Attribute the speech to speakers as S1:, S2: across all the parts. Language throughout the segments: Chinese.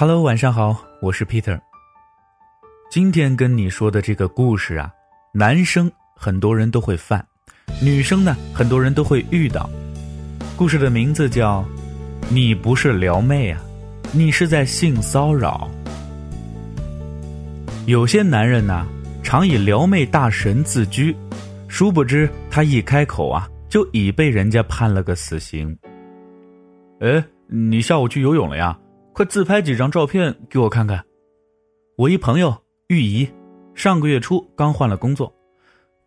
S1: Hello，晚上好，我是 Peter。今天跟你说的这个故事啊，男生很多人都会犯，女生呢很多人都会遇到。故事的名字叫《你不是撩妹啊，你是在性骚扰》。有些男人呢，常以撩妹大神自居，殊不知他一开口啊，就已被人家判了个死刑。哎，你下午去游泳了呀？快自拍几张照片给我看看。我一朋友玉怡，上个月初刚换了工作。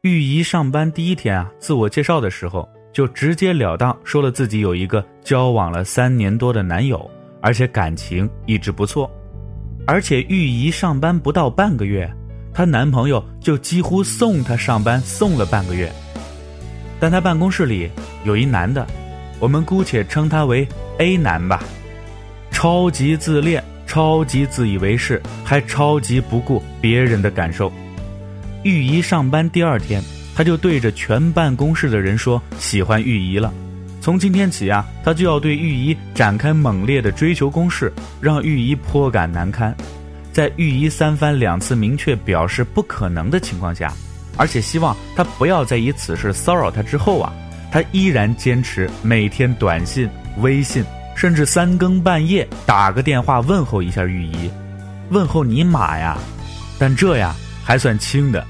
S1: 玉怡上班第一天啊，自我介绍的时候就直截了当说了自己有一个交往了三年多的男友，而且感情一直不错。而且玉怡上班不到半个月，她男朋友就几乎送她上班送了半个月。但她办公室里有一男的，我们姑且称他为 A 男吧。超级自恋，超级自以为是，还超级不顾别人的感受。玉怡上班第二天，他就对着全办公室的人说喜欢玉怡了。从今天起啊，他就要对玉怡展开猛烈的追求攻势，让玉怡颇感难堪。在玉怡三番两次明确表示不可能的情况下，而且希望他不要再以此事骚扰他之后啊，他依然坚持每天短信、微信。甚至三更半夜打个电话问候一下玉姨，问候你妈呀！但这呀还算轻的。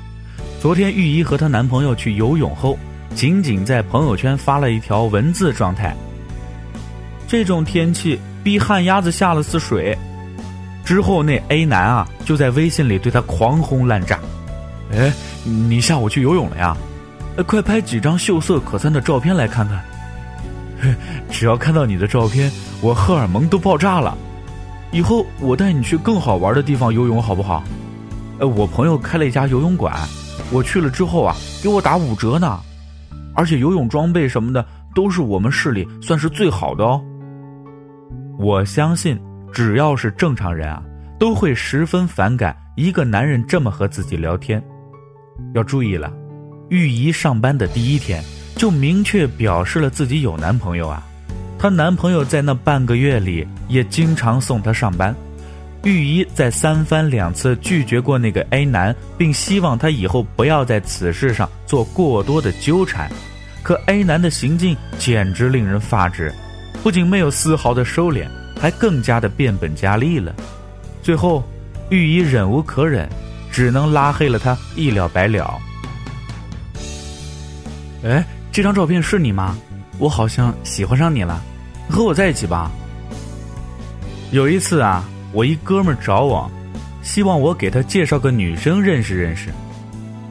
S1: 昨天玉姨和她男朋友去游泳后，仅仅在朋友圈发了一条文字状态：“这种天气逼旱鸭子下了次水。”之后那 A 男啊就在微信里对她狂轰滥炸：“哎，你下午去游泳了呀？快拍几张秀色可餐的照片来看看。” 只要看到你的照片，我荷尔蒙都爆炸了。以后我带你去更好玩的地方游泳，好不好？呃，我朋友开了一家游泳馆，我去了之后啊，给我打五折呢。而且游泳装备什么的都是我们市里算是最好的哦。我相信，只要是正常人啊，都会十分反感一个男人这么和自己聊天。要注意了，玉怡上班的第一天。就明确表示了自己有男朋友啊，她男朋友在那半个月里也经常送她上班。玉怡在三番两次拒绝过那个 A 男，并希望他以后不要在此事上做过多的纠缠。可 A 男的行径简直令人发指，不仅没有丝毫的收敛，还更加的变本加厉了。最后，玉怡忍无可忍，只能拉黑了他，一了百了。哎。这张照片是你吗？我好像喜欢上你了，和我在一起吧。有一次啊，我一哥们找我，希望我给他介绍个女生认识认识。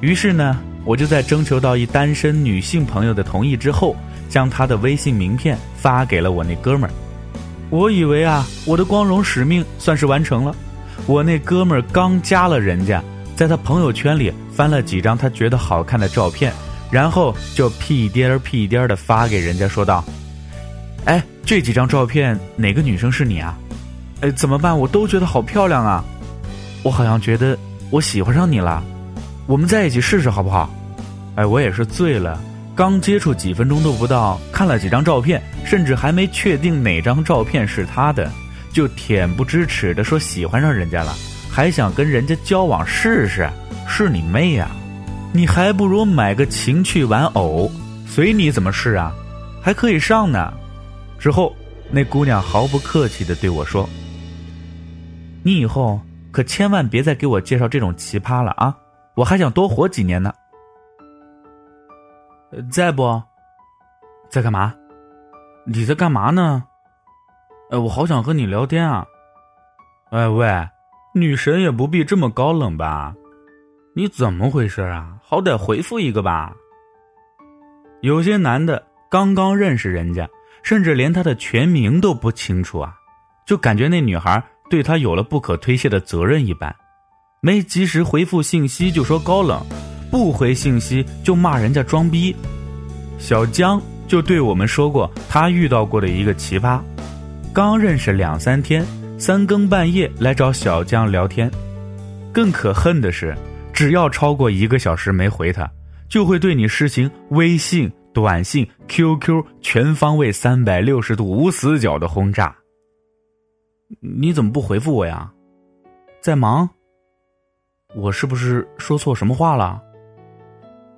S1: 于是呢，我就在征求到一单身女性朋友的同意之后，将他的微信名片发给了我那哥们儿。我以为啊，我的光荣使命算是完成了。我那哥们儿刚加了人家，在他朋友圈里翻了几张他觉得好看的照片。然后就屁颠儿屁颠儿的发给人家，说道：“哎，这几张照片哪个女生是你啊？哎，怎么办？我都觉得好漂亮啊！我好像觉得我喜欢上你了，我们在一起试试好不好？哎，我也是醉了，刚接触几分钟都不到，看了几张照片，甚至还没确定哪张照片是他的，就恬不知耻的说喜欢上人家了，还想跟人家交往试试？是你妹呀！”你还不如买个情趣玩偶，随你怎么试啊，还可以上呢。之后，那姑娘毫不客气的对我说：“你以后可千万别再给我介绍这种奇葩了啊！我还想多活几年呢。”在不？在干嘛？你在干嘛呢？哎，我好想和你聊天啊！哎喂，女神也不必这么高冷吧？你怎么回事啊？好歹回复一个吧。有些男的刚刚认识人家，甚至连他的全名都不清楚啊，就感觉那女孩对他有了不可推卸的责任一般，没及时回复信息就说高冷，不回信息就骂人家装逼。小江就对我们说过他遇到过的一个奇葩，刚认识两三天，三更半夜来找小江聊天，更可恨的是。只要超过一个小时没回他，就会对你实行微信、短信、QQ 全方位三百六十度无死角的轰炸。你怎么不回复我呀？在忙？我是不是说错什么话了？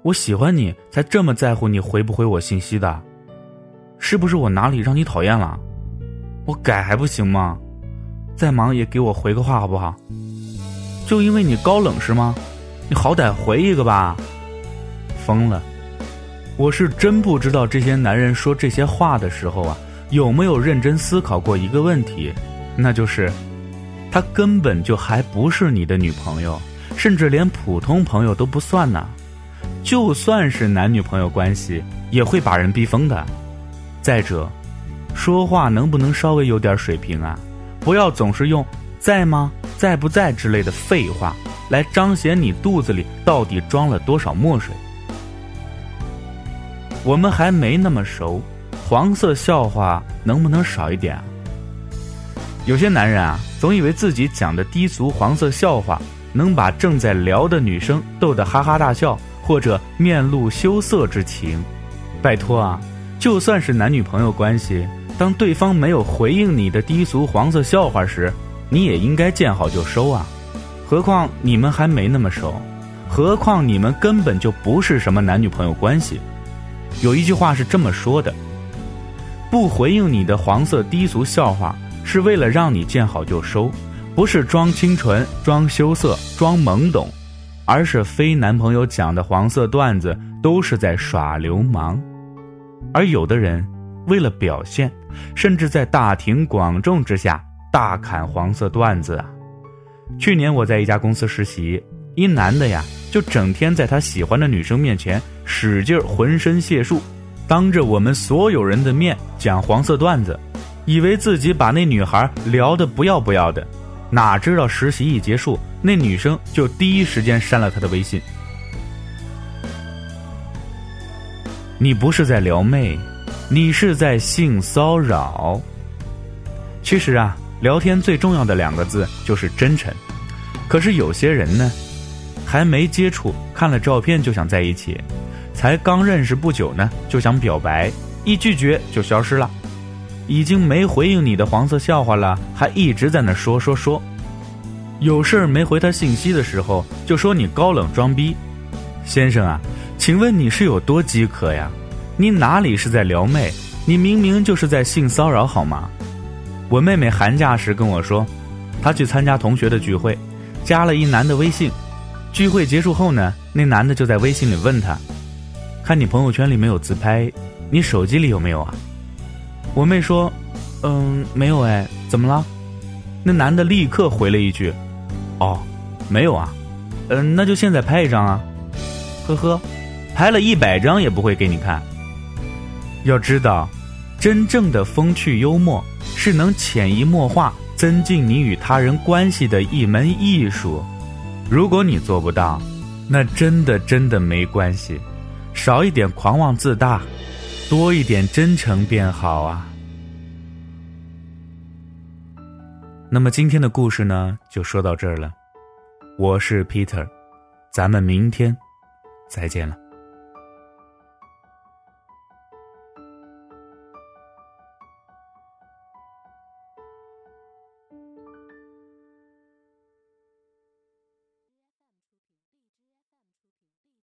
S1: 我喜欢你，才这么在乎你回不回我信息的。是不是我哪里让你讨厌了？我改还不行吗？再忙也给我回个话好不好？就因为你高冷是吗？你好歹回一个吧。疯了！我是真不知道这些男人说这些话的时候啊，有没有认真思考过一个问题，那就是，他根本就还不是你的女朋友，甚至连普通朋友都不算呢。就算是男女朋友关系，也会把人逼疯的。再者，说话能不能稍微有点水平啊？不要总是用“在吗？在不在”之类的废话来彰显你肚子里到底装了多少墨水。我们还没那么熟，黄色笑话能不能少一点啊？有些男人啊，总以为自己讲的低俗黄色笑话能把正在聊的女生逗得哈哈大笑，或者面露羞涩之情。拜托啊！就算是男女朋友关系，当对方没有回应你的低俗黄色笑话时，你也应该见好就收啊。何况你们还没那么熟，何况你们根本就不是什么男女朋友关系。有一句话是这么说的：不回应你的黄色低俗笑话，是为了让你见好就收，不是装清纯、装羞涩、装懵懂，而是非男朋友讲的黄色段子都是在耍流氓。而有的人为了表现，甚至在大庭广众之下大侃黄色段子啊！去年我在一家公司实习，一男的呀，就整天在他喜欢的女生面前使劲浑身解数，当着我们所有人的面讲黄色段子，以为自己把那女孩聊得不要不要的，哪知道实习一结束，那女生就第一时间删了他的微信。你不是在撩妹，你是在性骚扰。其实啊，聊天最重要的两个字就是真诚。可是有些人呢，还没接触，看了照片就想在一起；才刚认识不久呢，就想表白，一拒绝就消失了。已经没回应你的黄色笑话了，还一直在那说说说。有事儿没回他信息的时候，就说你高冷装逼。先生啊。请问你是有多饥渴呀？你哪里是在撩妹？你明明就是在性骚扰好吗？我妹妹寒假时跟我说，她去参加同学的聚会，加了一男的微信。聚会结束后呢，那男的就在微信里问她：“看你朋友圈里没有自拍，你手机里有没有啊？”我妹说：“嗯，没有哎，怎么了？”那男的立刻回了一句：“哦，没有啊，嗯，那就现在拍一张啊，呵呵。”拍了一百张也不会给你看。要知道，真正的风趣幽默是能潜移默化增进你与他人关系的一门艺术。如果你做不到，那真的真的没关系，少一点狂妄自大，多一点真诚便好啊。那么今天的故事呢，就说到这儿了。我是 Peter，咱们明天再见了。